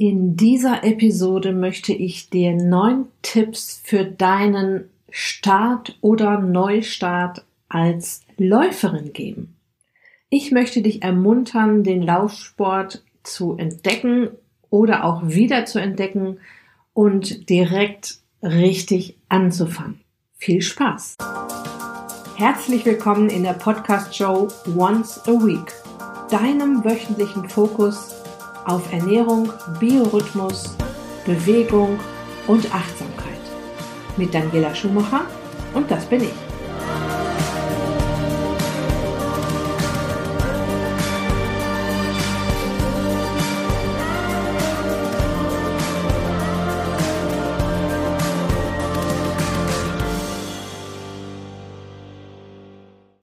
In dieser Episode möchte ich dir neun Tipps für deinen Start oder Neustart als Läuferin geben. Ich möchte dich ermuntern, den Laufsport zu entdecken oder auch wieder zu entdecken und direkt richtig anzufangen. Viel Spaß! Herzlich willkommen in der Podcast-Show Once a Week, deinem wöchentlichen Fokus auf Ernährung, Biorhythmus, Bewegung und Achtsamkeit. Mit Daniela Schumacher und das bin ich.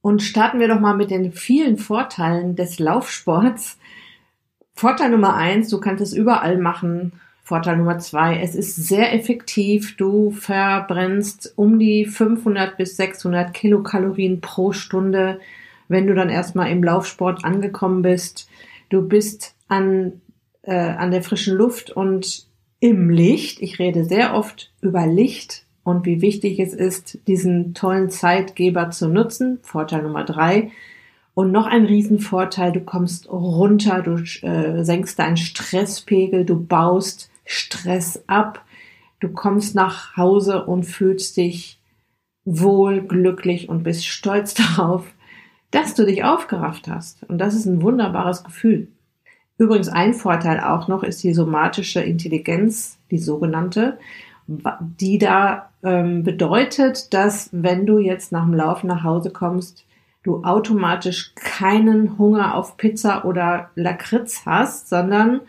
Und starten wir doch mal mit den vielen Vorteilen des Laufsports, Vorteil Nummer eins, du kannst es überall machen. Vorteil Nummer zwei, es ist sehr effektiv. Du verbrennst um die 500 bis 600 Kilokalorien pro Stunde, wenn du dann erstmal im Laufsport angekommen bist. Du bist an, äh, an der frischen Luft und im Licht. Ich rede sehr oft über Licht und wie wichtig es ist, diesen tollen Zeitgeber zu nutzen. Vorteil Nummer drei, und noch ein Riesenvorteil, du kommst runter, du äh, senkst deinen Stresspegel, du baust Stress ab, du kommst nach Hause und fühlst dich wohl, glücklich und bist stolz darauf, dass du dich aufgerafft hast. Und das ist ein wunderbares Gefühl. Übrigens ein Vorteil auch noch ist die somatische Intelligenz, die sogenannte, die da ähm, bedeutet, dass wenn du jetzt nach dem Laufen nach Hause kommst, du automatisch keinen Hunger auf Pizza oder Lakritz hast, sondern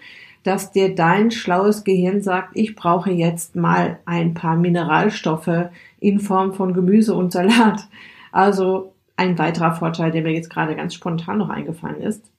dass dir dein schlaues Gehirn sagt, ich brauche jetzt mal ein paar Mineralstoffe in Form von Gemüse und Salat. Also ein weiterer Vorteil, der mir jetzt gerade ganz spontan noch eingefallen ist.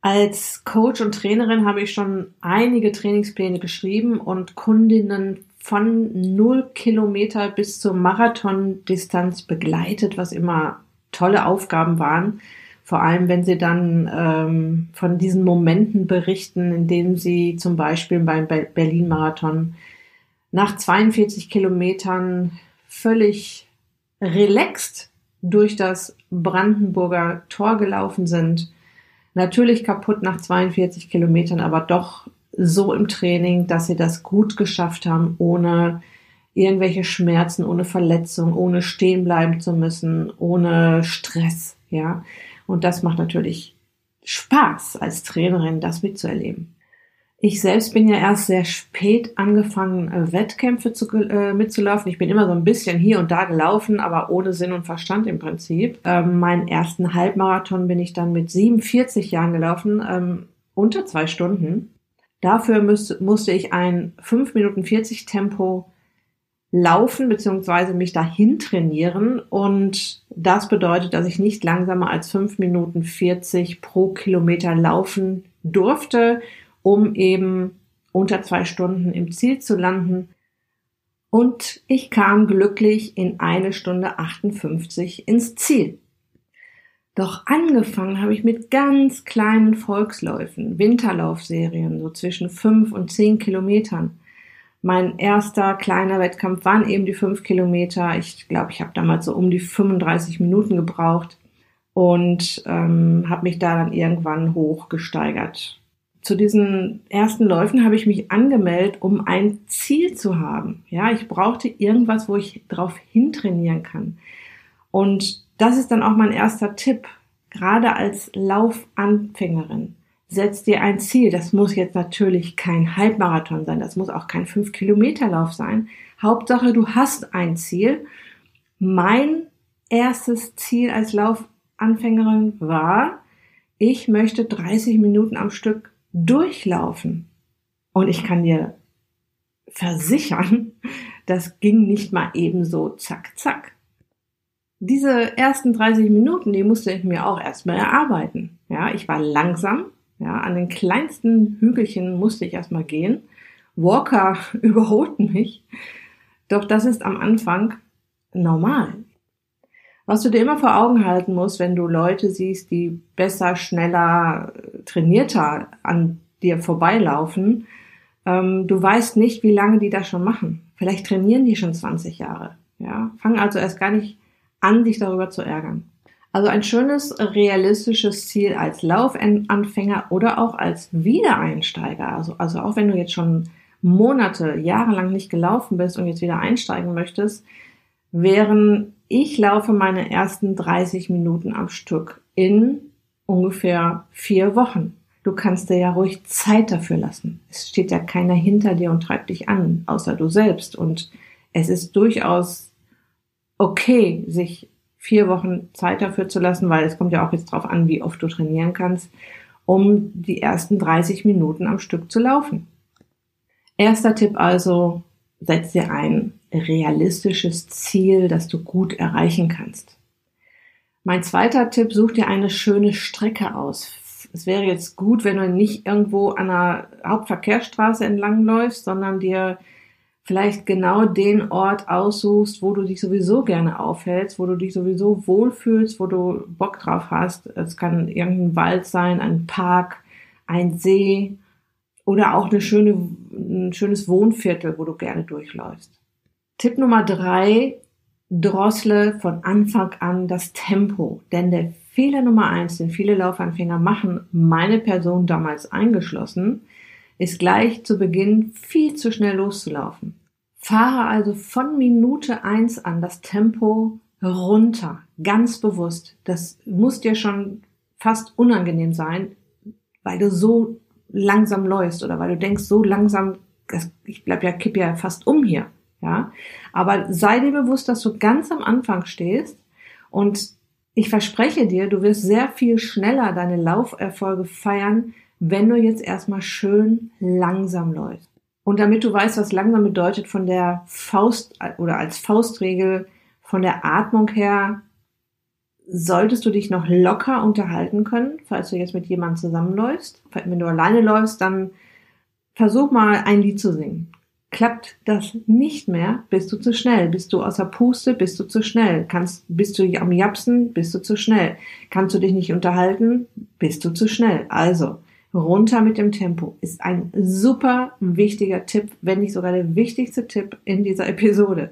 Als Coach und Trainerin habe ich schon einige Trainingspläne geschrieben und Kundinnen von null Kilometer bis zur Marathondistanz begleitet, was immer tolle Aufgaben waren. Vor allem, wenn sie dann ähm, von diesen Momenten berichten, in denen sie zum Beispiel beim Berlin-Marathon nach 42 Kilometern völlig relaxed durch das Brandenburger Tor gelaufen sind. Natürlich kaputt nach 42 Kilometern, aber doch so im Training, dass sie das gut geschafft haben, ohne irgendwelche Schmerzen, ohne Verletzung, ohne stehen bleiben zu müssen, ohne Stress, ja. Und das macht natürlich Spaß als Trainerin, das mitzuerleben. Ich selbst bin ja erst sehr spät angefangen, äh, Wettkämpfe zu, äh, mitzulaufen. Ich bin immer so ein bisschen hier und da gelaufen, aber ohne Sinn und Verstand im Prinzip. Ähm, meinen ersten Halbmarathon bin ich dann mit 47 Jahren gelaufen, ähm, unter zwei Stunden. Dafür müß, musste ich ein 5 Minuten 40 Tempo laufen beziehungsweise mich dahin trainieren und das bedeutet, dass ich nicht langsamer als fünf Minuten 40 pro Kilometer laufen durfte, um eben unter zwei Stunden im Ziel zu landen. Und ich kam glücklich in eine Stunde 58 ins Ziel. Doch angefangen habe ich mit ganz kleinen Volksläufen, Winterlaufserien, so zwischen fünf und zehn Kilometern. Mein erster kleiner Wettkampf waren eben die fünf Kilometer. Ich glaube, ich habe damals so um die 35 Minuten gebraucht und ähm, habe mich da dann irgendwann hochgesteigert. Zu diesen ersten Läufen habe ich mich angemeldet, um ein Ziel zu haben. Ja, ich brauchte irgendwas, wo ich drauf hintrainieren kann. Und das ist dann auch mein erster Tipp, gerade als Laufanfängerin setz dir ein Ziel. Das muss jetzt natürlich kein Halbmarathon sein, das muss auch kein 5-Kilometer-Lauf sein. Hauptsache, du hast ein Ziel. Mein erstes Ziel als Laufanfängerin war, ich möchte 30 Minuten am Stück durchlaufen. Und ich kann dir versichern, das ging nicht mal eben so zack, zack. Diese ersten 30 Minuten, die musste ich mir auch erstmal erarbeiten. Ja, ich war langsam, ja, an den kleinsten Hügelchen musste ich erstmal gehen. Walker überholten mich. Doch das ist am Anfang normal. Was du dir immer vor Augen halten musst, wenn du Leute siehst, die besser, schneller, trainierter an dir vorbeilaufen, Ähm, du weißt nicht, wie lange die das schon machen. Vielleicht trainieren die schon 20 Jahre. Ja, fang also erst gar nicht an, dich darüber zu ärgern. Also ein schönes, realistisches Ziel als Laufanfänger oder auch als Wiedereinsteiger. Also, also auch wenn du jetzt schon Monate, jahrelang nicht gelaufen bist und jetzt wieder einsteigen möchtest, wären ich laufe meine ersten 30 Minuten am Stück in ungefähr vier Wochen. Du kannst dir ja ruhig Zeit dafür lassen. Es steht ja keiner hinter dir und treibt dich an, außer du selbst. Und es ist durchaus okay, sich vier Wochen Zeit dafür zu lassen, weil es kommt ja auch jetzt drauf an, wie oft du trainieren kannst, um die ersten 30 Minuten am Stück zu laufen. Erster Tipp also, setz dir ein realistisches Ziel, das du gut erreichen kannst. Mein zweiter Tipp, such dir eine schöne Strecke aus. Es wäre jetzt gut, wenn du nicht irgendwo an einer Hauptverkehrsstraße entlangläufst, sondern dir vielleicht genau den Ort aussuchst, wo du dich sowieso gerne aufhältst, wo du dich sowieso wohlfühlst, wo du Bock drauf hast. Es kann irgendein Wald sein, ein Park, ein See oder auch eine schöne, ein schönes Wohnviertel, wo du gerne durchläufst. Tipp Nummer drei, drossle von Anfang an das Tempo. Denn der Fehler Nummer eins, den viele Laufanfänger machen, meine Person damals eingeschlossen, ist gleich zu Beginn viel zu schnell loszulaufen. Fahre also von Minute eins an das Tempo runter, ganz bewusst. Das muss dir schon fast unangenehm sein, weil du so langsam läufst oder weil du denkst, so langsam, ich bleib ja, kipp ja fast um hier, ja. Aber sei dir bewusst, dass du ganz am Anfang stehst und ich verspreche dir, du wirst sehr viel schneller deine Lauferfolge feiern, wenn du jetzt erstmal schön langsam läufst. Und damit du weißt, was langsam bedeutet von der Faust oder als Faustregel von der Atmung her, solltest du dich noch locker unterhalten können, falls du jetzt mit jemandem zusammenläufst. Wenn du alleine läufst, dann versuch mal ein Lied zu singen. Klappt das nicht mehr, bist du zu schnell. Bist du außer Puste, bist du zu schnell. Kannst, bist du am Japsen, bist du zu schnell. Kannst du dich nicht unterhalten, bist du zu schnell. Also, runter mit dem Tempo ist ein super wichtiger Tipp, wenn nicht sogar der wichtigste Tipp in dieser Episode.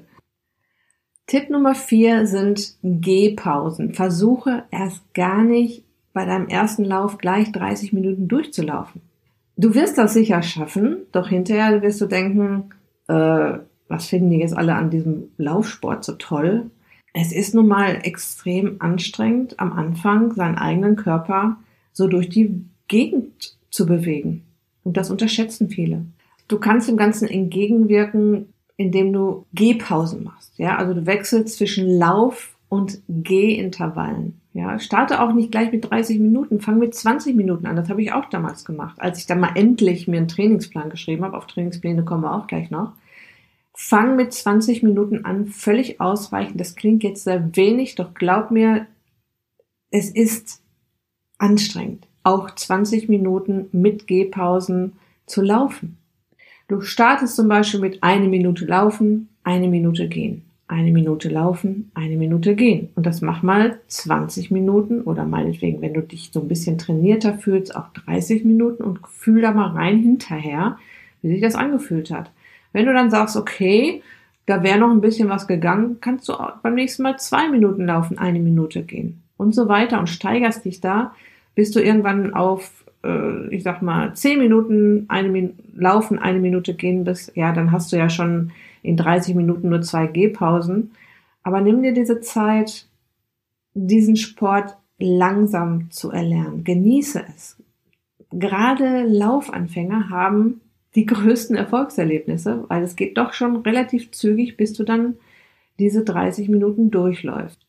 Tipp Nummer vier sind Gehpausen. Versuche erst gar nicht bei deinem ersten Lauf gleich 30 Minuten durchzulaufen. Du wirst das sicher schaffen, doch hinterher wirst du denken, äh, was finden die jetzt alle an diesem Laufsport so toll? Es ist nun mal extrem anstrengend, am Anfang seinen eigenen Körper so durch die Gegend zu bewegen. Und das unterschätzen viele. Du kannst dem Ganzen entgegenwirken, indem du Gehpausen machst. Ja, also du wechselst zwischen Lauf und Gehintervallen. Ja, starte auch nicht gleich mit 30 Minuten, fang mit 20 Minuten an. Das habe ich auch damals gemacht, als ich dann mal endlich mir einen Trainingsplan geschrieben habe. Auf Trainingspläne kommen wir auch gleich noch. Fang mit 20 Minuten an, völlig ausreichend. Das klingt jetzt sehr wenig, doch glaub mir, es ist anstrengend auch 20 Minuten mit Gehpausen zu laufen. Du startest zum Beispiel mit eine Minute laufen, eine Minute gehen, eine Minute laufen, eine Minute gehen. Und das mach mal 20 Minuten oder meinetwegen, wenn du dich so ein bisschen trainierter fühlst, auch 30 Minuten und fühl da mal rein hinterher, wie sich das angefühlt hat. Wenn du dann sagst, okay, da wäre noch ein bisschen was gegangen, kannst du beim nächsten Mal zwei Minuten laufen, eine Minute gehen und so weiter und steigerst dich da bis du irgendwann auf, äh, ich sag mal, zehn Minuten eine Min laufen, eine Minute gehen bist, ja, dann hast du ja schon in 30 Minuten nur zwei Gehpausen. Aber nimm dir diese Zeit, diesen Sport langsam zu erlernen. Genieße es. Gerade Laufanfänger haben die größten Erfolgserlebnisse, weil es geht doch schon relativ zügig, bis du dann diese 30 Minuten durchläufst.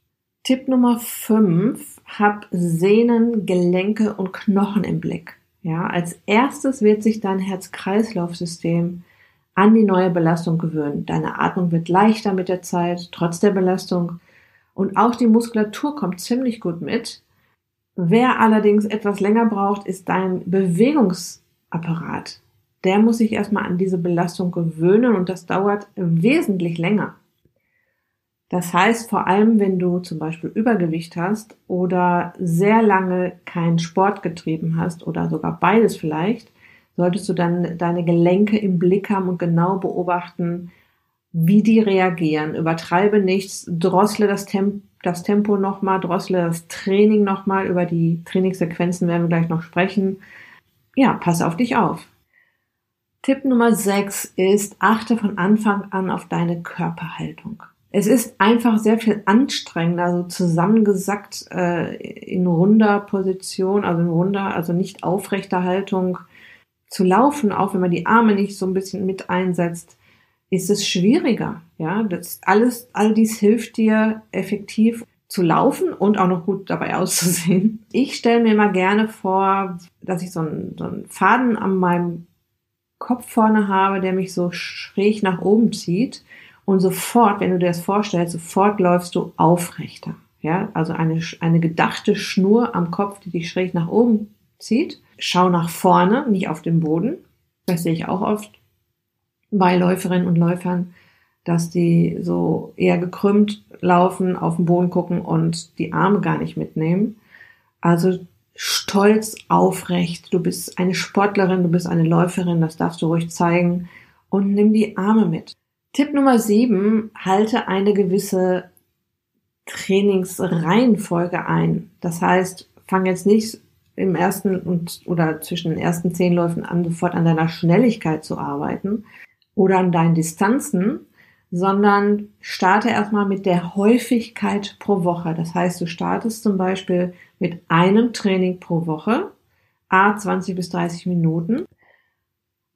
Tipp Nummer 5, hab Sehnen, Gelenke und Knochen im Blick. Ja, als erstes wird sich dein Herz-Kreislauf-System an die neue Belastung gewöhnen. Deine Atmung wird leichter mit der Zeit, trotz der Belastung. Und auch die Muskulatur kommt ziemlich gut mit. Wer allerdings etwas länger braucht, ist dein Bewegungsapparat. Der muss sich erstmal an diese Belastung gewöhnen und das dauert wesentlich länger. Das heißt, vor allem, wenn du zum Beispiel Übergewicht hast oder sehr lange keinen Sport getrieben hast oder sogar beides vielleicht, solltest du dann deine Gelenke im Blick haben und genau beobachten, wie die reagieren. Übertreibe nichts, drossle das, Temp das Tempo nochmal, drossle das Training nochmal. Über die Trainingssequenzen werden wir gleich noch sprechen. Ja, pass auf dich auf. Tipp Nummer 6 ist, achte von Anfang an auf deine Körperhaltung. Es ist einfach sehr viel anstrengender, so zusammengesackt äh, in runder Position, also in runder, also nicht aufrechter Haltung zu laufen, auch wenn man die Arme nicht so ein bisschen mit einsetzt, ist es schwieriger. Ja, das alles, all dies hilft dir effektiv zu laufen und auch noch gut dabei auszusehen. Ich stelle mir immer gerne vor, dass ich so einen, so einen Faden an meinem Kopf vorne habe, der mich so schräg nach oben zieht. Und sofort, wenn du dir das vorstellst, sofort läufst du aufrechter. Ja, also eine, eine gedachte Schnur am Kopf, die dich schräg nach oben zieht. Schau nach vorne, nicht auf den Boden. Das sehe ich auch oft bei Läuferinnen und Läufern, dass die so eher gekrümmt laufen, auf den Boden gucken und die Arme gar nicht mitnehmen. Also stolz aufrecht. Du bist eine Sportlerin, du bist eine Läuferin, das darfst du ruhig zeigen und nimm die Arme mit. Tipp Nummer sieben, halte eine gewisse Trainingsreihenfolge ein. Das heißt, fang jetzt nicht im ersten und oder zwischen den ersten zehn Läufen an, sofort an deiner Schnelligkeit zu arbeiten oder an deinen Distanzen, sondern starte erstmal mit der Häufigkeit pro Woche. Das heißt, du startest zum Beispiel mit einem Training pro Woche, a 20 bis 30 Minuten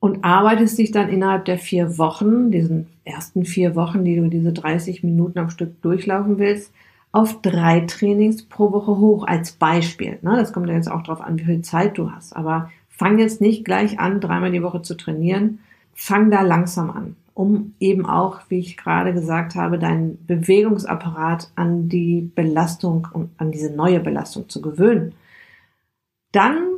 und arbeitest dich dann innerhalb der vier Wochen, diesen ersten vier Wochen, die du diese 30 Minuten am Stück durchlaufen willst, auf drei Trainings pro Woche hoch als Beispiel. Ne? Das kommt ja jetzt auch darauf an, wie viel Zeit du hast. Aber fang jetzt nicht gleich an, dreimal die Woche zu trainieren. Fang da langsam an um eben auch, wie ich gerade gesagt habe, deinen Bewegungsapparat an die Belastung und an diese neue Belastung zu gewöhnen. Dann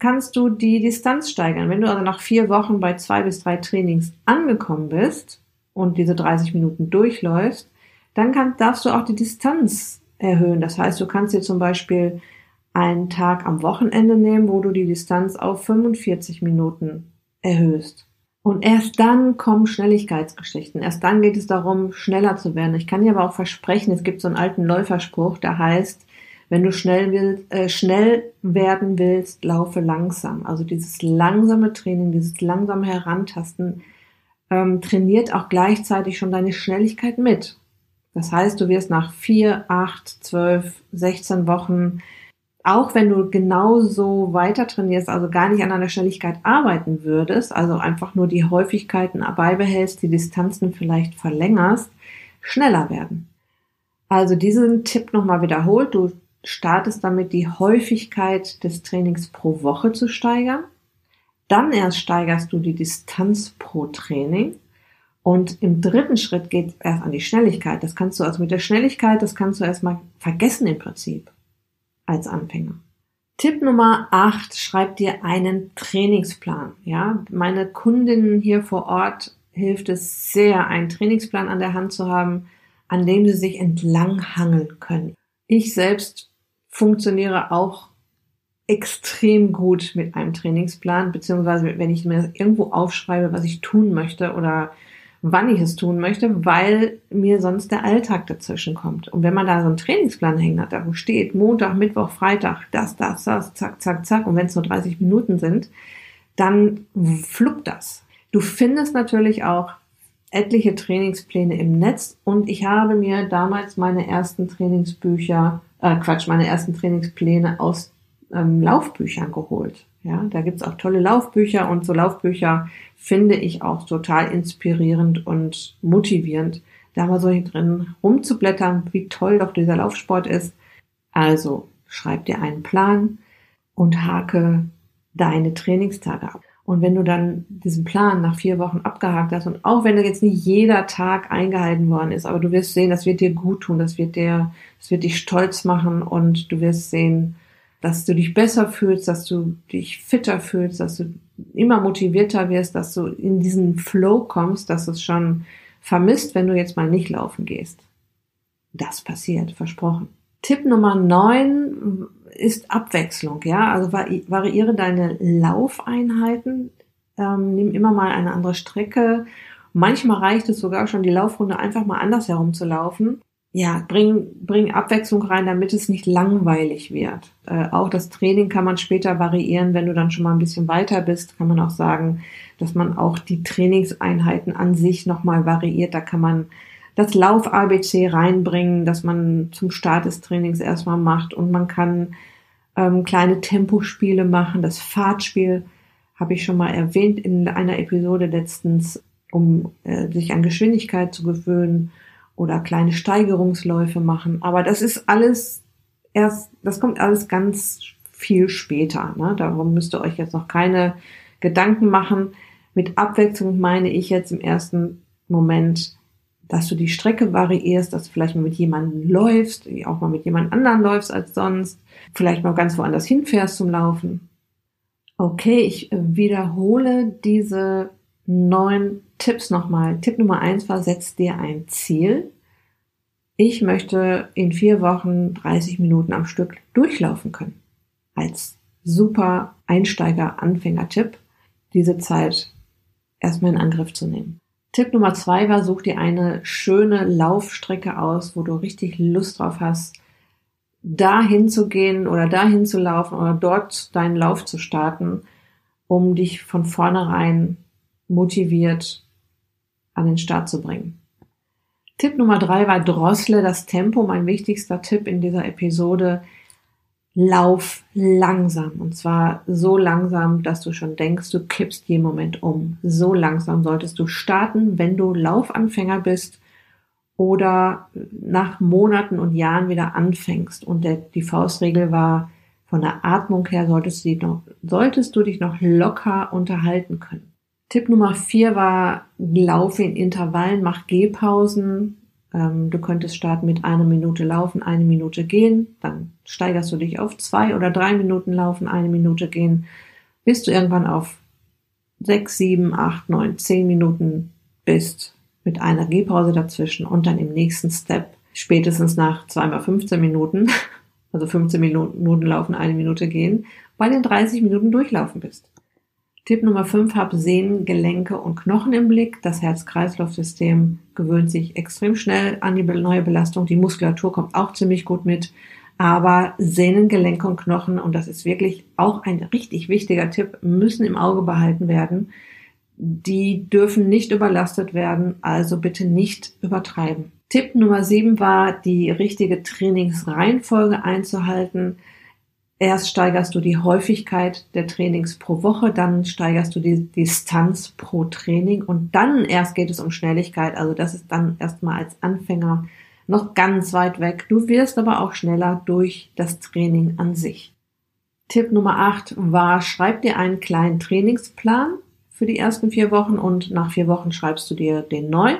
kannst du die Distanz steigern. Wenn du also nach vier Wochen bei zwei bis drei Trainings angekommen bist und diese 30 Minuten durchläufst, dann kann, darfst du auch die Distanz erhöhen. Das heißt, du kannst dir zum Beispiel einen Tag am Wochenende nehmen, wo du die Distanz auf 45 Minuten erhöhst. Und erst dann kommen Schnelligkeitsgeschichten. Erst dann geht es darum, schneller zu werden. Ich kann dir aber auch versprechen, es gibt so einen alten Läuferspruch, der heißt, wenn du schnell, willst, äh, schnell werden willst, laufe langsam. Also dieses langsame Training, dieses langsame Herantasten ähm, trainiert auch gleichzeitig schon deine Schnelligkeit mit. Das heißt, du wirst nach vier, acht, zwölf, sechzehn Wochen auch wenn du genauso weiter trainierst, also gar nicht an deiner Schnelligkeit arbeiten würdest, also einfach nur die Häufigkeiten beibehältst, die Distanzen vielleicht verlängerst, schneller werden. Also diesen Tipp nochmal wiederholt. Du startest damit die Häufigkeit des Trainings pro Woche zu steigern. Dann erst steigerst du die Distanz pro Training. Und im dritten Schritt geht es erst an die Schnelligkeit. Das kannst du also mit der Schnelligkeit, das kannst du erstmal vergessen im Prinzip als Anfänger. Tipp Nummer 8, schreib dir einen Trainingsplan. Ja, meine Kundinnen hier vor Ort hilft es sehr, einen Trainingsplan an der Hand zu haben, an dem sie sich entlanghangeln können. Ich selbst funktioniere auch extrem gut mit einem Trainingsplan, beziehungsweise wenn ich mir irgendwo aufschreibe, was ich tun möchte oder wann ich es tun möchte, weil mir sonst der Alltag dazwischen kommt. Und wenn man da so einen Trainingsplan hängen hat, da wo steht Montag, Mittwoch, Freitag, das, das, das, zack, zack, zack, und wenn es nur 30 Minuten sind, dann fluppt das. Du findest natürlich auch etliche Trainingspläne im Netz und ich habe mir damals meine ersten Trainingsbücher, äh Quatsch, meine ersten Trainingspläne aus ähm, Laufbüchern geholt. Ja, da gibt's auch tolle Laufbücher und so Laufbücher finde ich auch total inspirierend und motivierend, da mal so hier drin rumzublättern, wie toll doch dieser Laufsport ist. Also schreib dir einen Plan und hake deine Trainingstage ab. Und wenn du dann diesen Plan nach vier Wochen abgehakt hast und auch wenn jetzt nicht jeder Tag eingehalten worden ist, aber du wirst sehen, das wird dir gut tun, das wird dir, das wird dich stolz machen und du wirst sehen, dass du dich besser fühlst, dass du dich fitter fühlst, dass du immer motivierter wirst, dass du in diesen Flow kommst, dass du es schon vermisst, wenn du jetzt mal nicht laufen gehst. Das passiert, versprochen. Tipp Nummer neun ist Abwechslung, ja. Also variiere deine Laufeinheiten, ähm, nimm immer mal eine andere Strecke. Manchmal reicht es sogar schon, die Laufrunde einfach mal anders herum zu laufen. Ja, bring, bring Abwechslung rein, damit es nicht langweilig wird. Äh, auch das Training kann man später variieren, wenn du dann schon mal ein bisschen weiter bist, kann man auch sagen, dass man auch die Trainingseinheiten an sich nochmal variiert. Da kann man das Lauf-ABC reinbringen, dass man zum Start des Trainings erstmal macht und man kann ähm, kleine Tempospiele machen. Das Fahrtspiel habe ich schon mal erwähnt in einer Episode letztens, um äh, sich an Geschwindigkeit zu gewöhnen oder kleine Steigerungsläufe machen. Aber das ist alles erst, das kommt alles ganz viel später. Ne? Darum müsst ihr euch jetzt noch keine Gedanken machen. Mit Abwechslung meine ich jetzt im ersten Moment dass du die Strecke variierst, dass du vielleicht mal mit jemandem läufst, auch mal mit jemand anderen läufst als sonst, vielleicht mal ganz woanders hinfährst zum Laufen. Okay, ich wiederhole diese neun Tipps nochmal. Tipp Nummer eins war, setz dir ein Ziel. Ich möchte in vier Wochen 30 Minuten am Stück durchlaufen können. Als super Einsteiger-Anfänger-Tipp, diese Zeit erstmal in Angriff zu nehmen. Tipp Nummer zwei war, such dir eine schöne Laufstrecke aus, wo du richtig Lust drauf hast, dahin zu gehen oder dahin zu laufen oder dort deinen Lauf zu starten, um dich von vornherein motiviert an den Start zu bringen. Tipp Nummer drei war Drossle das Tempo, mein wichtigster Tipp in dieser Episode lauf langsam. Und zwar so langsam, dass du schon denkst, du kippst jeden Moment um. So langsam solltest du starten, wenn du Laufanfänger bist oder nach Monaten und Jahren wieder anfängst. Und der, die Faustregel war, von der Atmung her solltest du, noch, solltest du dich noch locker unterhalten können. Tipp Nummer vier war, laufe in Intervallen, mach Gehpausen, du könntest starten mit einer Minute laufen, eine Minute gehen, dann steigerst du dich auf zwei oder drei Minuten laufen, eine Minute gehen, bis du irgendwann auf sechs, sieben, acht, neun, zehn Minuten bist mit einer Gehpause dazwischen und dann im nächsten Step spätestens nach zweimal 15 Minuten, also 15 Minuten laufen, eine Minute gehen, bei den 30 Minuten durchlaufen bist. Tipp Nummer 5, hab Sehnen, Gelenke und Knochen im Blick. Das Herz-Kreislauf-System gewöhnt sich extrem schnell an die neue Belastung. Die Muskulatur kommt auch ziemlich gut mit. Aber Sehnen, Gelenke und Knochen, und das ist wirklich auch ein richtig wichtiger Tipp, müssen im Auge behalten werden. Die dürfen nicht überlastet werden, also bitte nicht übertreiben. Tipp Nummer 7 war, die richtige Trainingsreihenfolge einzuhalten. Erst steigerst du die Häufigkeit der Trainings pro Woche, dann steigerst du die Distanz pro Training und dann erst geht es um Schnelligkeit. Also das ist dann erstmal als Anfänger noch ganz weit weg. Du wirst aber auch schneller durch das Training an sich. Tipp Nummer 8 war, schreib dir einen kleinen Trainingsplan für die ersten vier Wochen und nach vier Wochen schreibst du dir den neu.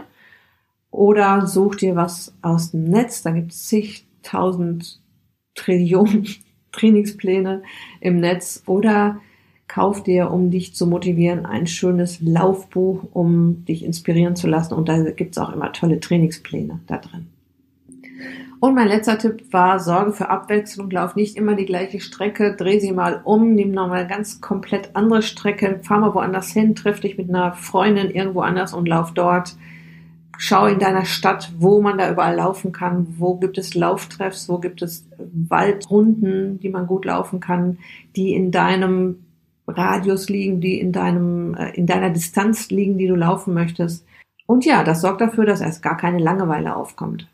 Oder such dir was aus dem Netz, da gibt es zigtausend Trillionen Trainingspläne im Netz oder kauf dir, um dich zu motivieren, ein schönes Laufbuch, um dich inspirieren zu lassen. Und da gibt's auch immer tolle Trainingspläne da drin. Und mein letzter Tipp war, sorge für Abwechslung, lauf nicht immer die gleiche Strecke, dreh sie mal um, nimm nochmal ganz komplett andere Strecke, fahr mal woanders hin, triff dich mit einer Freundin irgendwo anders und lauf dort. Schau in deiner Stadt, wo man da überall laufen kann. Wo gibt es Lauftreffs? Wo gibt es Waldrunden, die man gut laufen kann, die in deinem Radius liegen, die in deinem, äh, in deiner Distanz liegen, die du laufen möchtest. Und ja, das sorgt dafür, dass erst gar keine Langeweile aufkommt.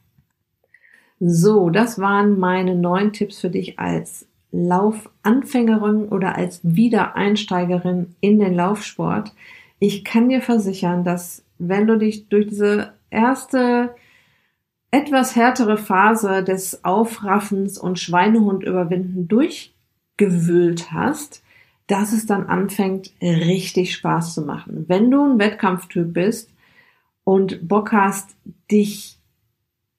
So, das waren meine neun Tipps für dich als Laufanfängerin oder als Wiedereinsteigerin in den Laufsport. Ich kann dir versichern, dass wenn du dich durch diese erste etwas härtere Phase des Aufraffens und Schweinehund überwinden durchgewühlt hast, dass es dann anfängt, richtig Spaß zu machen. Wenn du ein Wettkampftyp bist und Bock hast, dich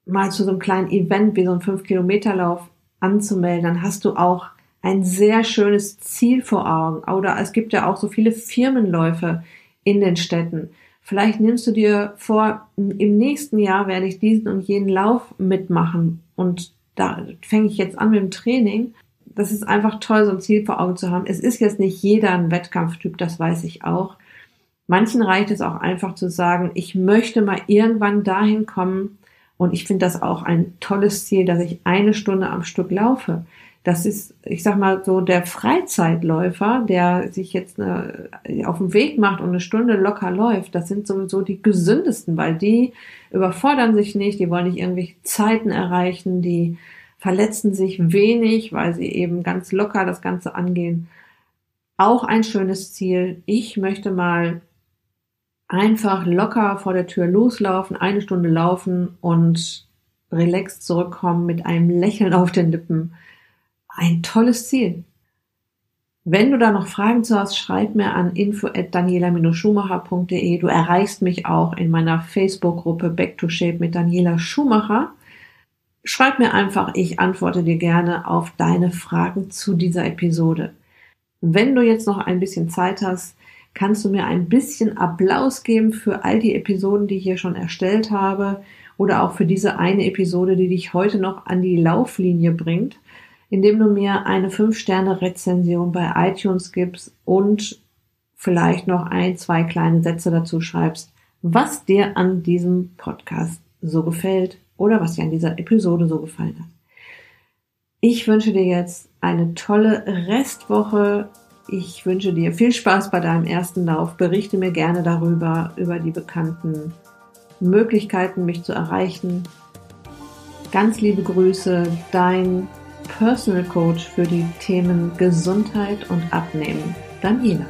mal zu so einem kleinen Event wie so ein 5-Kilometer-Lauf anzumelden, dann hast du auch ein sehr schönes Ziel vor Augen. Oder es gibt ja auch so viele Firmenläufe in den Städten. Vielleicht nimmst du dir vor, im nächsten Jahr werde ich diesen und jenen Lauf mitmachen und da fange ich jetzt an mit dem Training. das ist einfach toll, so ein Ziel vor Augen zu haben. Es ist jetzt nicht jeder ein Wettkampftyp, das weiß ich auch. Manchen reicht es auch einfach zu sagen, ich möchte mal irgendwann dahin kommen und ich finde das auch ein tolles Ziel, dass ich eine Stunde am Stück laufe. Das ist, ich sag mal, so der Freizeitläufer, der sich jetzt eine, auf den Weg macht und eine Stunde locker läuft. Das sind sowieso die gesündesten, weil die überfordern sich nicht, die wollen nicht irgendwelche Zeiten erreichen, die verletzen sich wenig, weil sie eben ganz locker das Ganze angehen. Auch ein schönes Ziel. Ich möchte mal einfach locker vor der Tür loslaufen, eine Stunde laufen und relaxed zurückkommen mit einem Lächeln auf den Lippen. Ein tolles Ziel. Wenn du da noch Fragen zu hast, schreib mir an info@daniela-schumacher.de. Du erreichst mich auch in meiner Facebook-Gruppe Back to Shape mit Daniela Schumacher. Schreib mir einfach, ich antworte dir gerne auf deine Fragen zu dieser Episode. Wenn du jetzt noch ein bisschen Zeit hast, kannst du mir ein bisschen Applaus geben für all die Episoden, die ich hier schon erstellt habe oder auch für diese eine Episode, die dich heute noch an die Lauflinie bringt, indem du mir eine 5-Sterne-Rezension bei iTunes gibst und vielleicht noch ein, zwei kleine Sätze dazu schreibst, was dir an diesem Podcast so gefällt oder was dir an dieser Episode so gefallen hat. Ich wünsche dir jetzt eine tolle Restwoche. Ich wünsche dir viel Spaß bei deinem ersten Lauf. Berichte mir gerne darüber, über die bekannten Möglichkeiten, mich zu erreichen. Ganz liebe Grüße, dein Personal Coach für die Themen Gesundheit und Abnehmen, Daniela.